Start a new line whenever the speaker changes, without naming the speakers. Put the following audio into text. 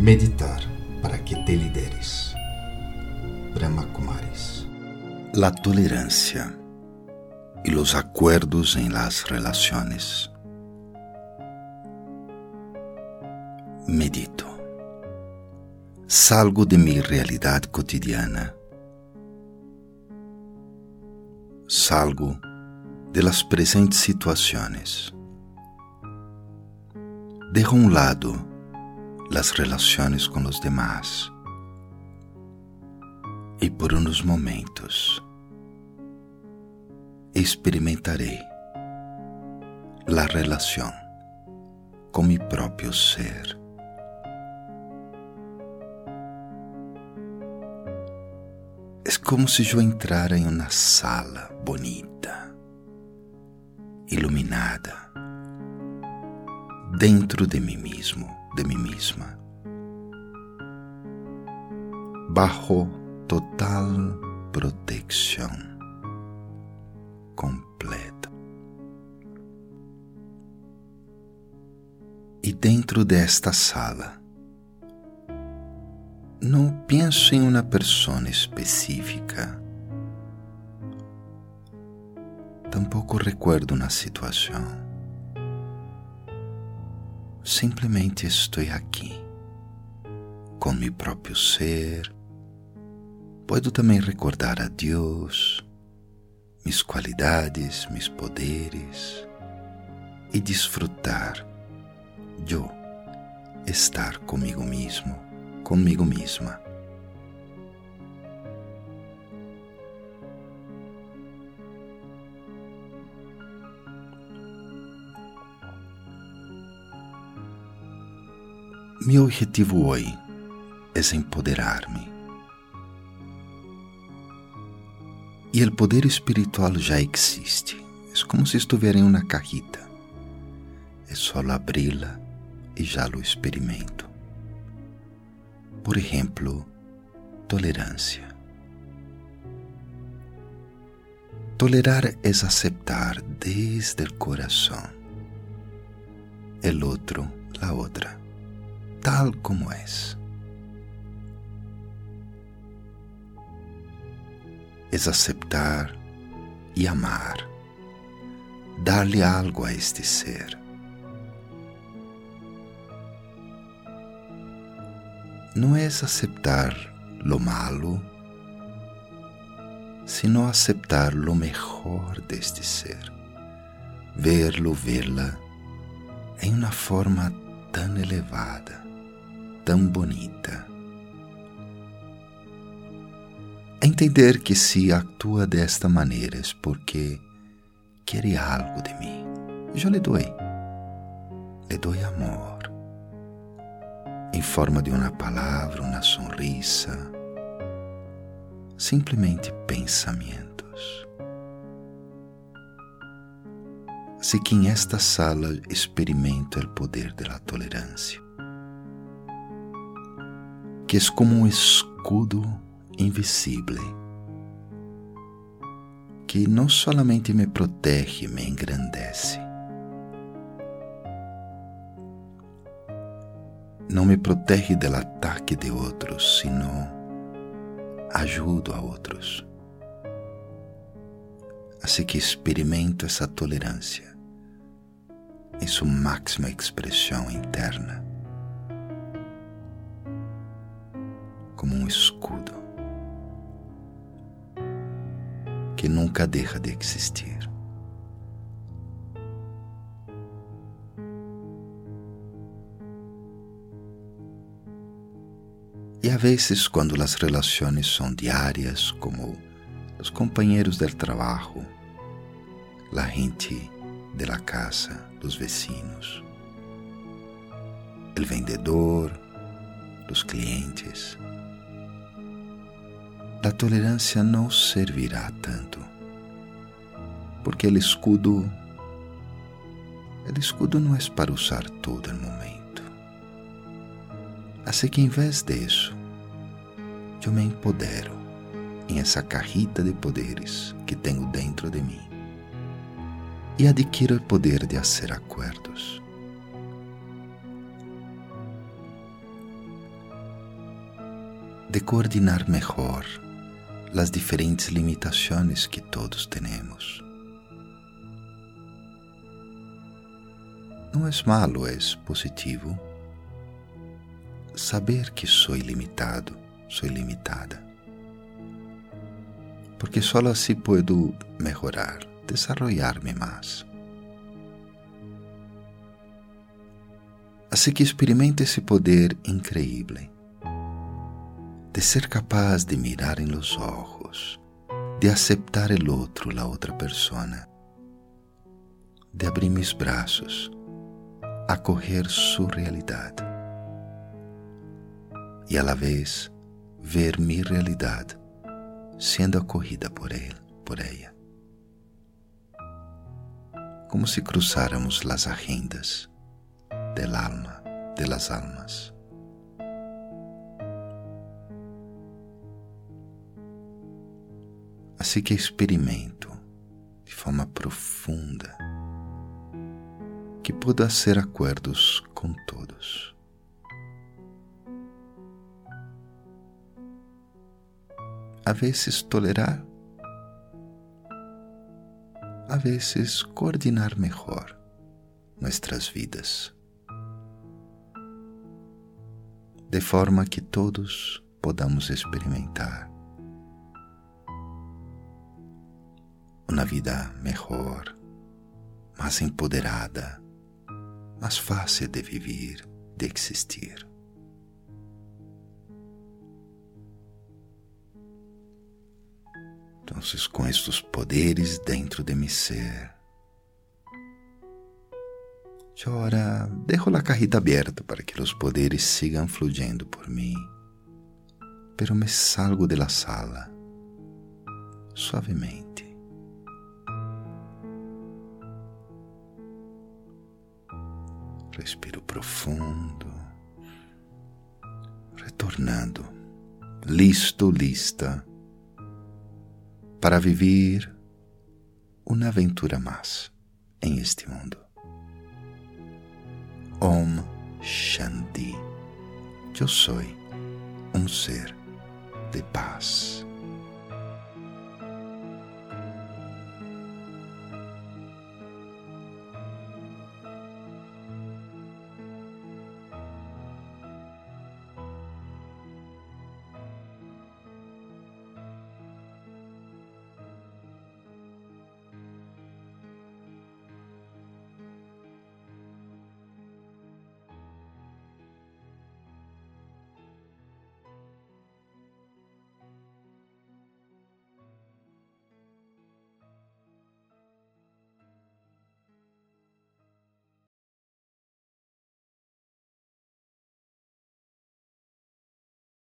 Meditar para que te lideres. Brahma Kumaris.
La tolerancia y los acuerdos en las relaciones. Medito. Salgo de mi realidad cotidiana. Salgo de las presentes situaciones. Dejo a un lado las relaciones con los demás y por unos momentos experimentaré la relación con mi propio ser. Es como si yo entrara en una sala bonita, iluminada, dentro de mí mismo, de mí misma, bajo total protección completa. E dentro desta sala, não penso em uma pessoa específica. Tampouco recuerdo uma situação. Simplesmente estou aqui, com meu próprio ser. Posso também recordar a Deus, mis qualidades, mis poderes e desfrutar eu estar comigo mesmo, comigo mesma. Meu objetivo hoje é empoderar-me E o poder espiritual já existe. É como se estivesse em uma cajita. É só abri-la e já lo experimento. Por exemplo, tolerância. Tolerar é aceitar desde o coração el outro, la outra, tal como es. es aceptar y amar, darle algo a este ser. No es aceptar lo malo, sino aceptar lo mejor de este ser, verlo, verla en una forma tan elevada, tan bonita entender que se atua desta maneira é porque quer algo de mim. Eu lhe dou. Lhe dou amor. Em forma de uma palavra, uma sonrisa, simplesmente pensamentos. Se que em esta sala experimento o poder da tolerância, que é como um escudo invisível que não solamente me protege, me engrandece. Não me protege do ataque de outros, sino ajudo a outros. Assim que experimento essa tolerância em sua máxima expressão interna, como um escudo que nunca deixa de existir. E a vezes, quando as relações são diárias, como os companheiros del trabalho, a gente de la casa, os vecinos, o vendedor, os clientes, a tolerância não servirá tanto, porque o escudo, o escudo não é para usar todo o momento. Assim que em vez disso, eu me empodero em essa cajita de poderes que tenho dentro de mim e adquiro o poder de fazer acordos. de coordinar mejor las diferentes limitaciones que todos tenemos. No es malo, es positivo saber que soy limitado, soy limitada. Porque solo así puedo mejorar, desarrollarme más. Así que experimente esse poder increíble de ser capaz de mirar en los ojos, de aceptar el otro, la otra persona, de abrir mis brazos, acoger su realidad y a la vez ver mi realidad siendo acogida por él, por ella. Como si cruzáramos las agendas del alma, de las almas. Assim que experimento de forma profunda que puedo hacer acuerdos com todos. A vezes tolerar, a vezes coordinar melhor nuestras vidas. de forma que todos podamos experimentar uma vida melhor, mais empoderada, mais fácil de viver, de existir. Então, com estes poderes dentro de mi ser, Yo ahora dejo la cajita abierta para que los poderes sigan fluyendo por mí, pero me salgo de la sala suavemente. Respiro profundo, retornando, listo, lista para vivir uma aventura mais em este mundo. Om Shanti. Yo soy un ser de paz.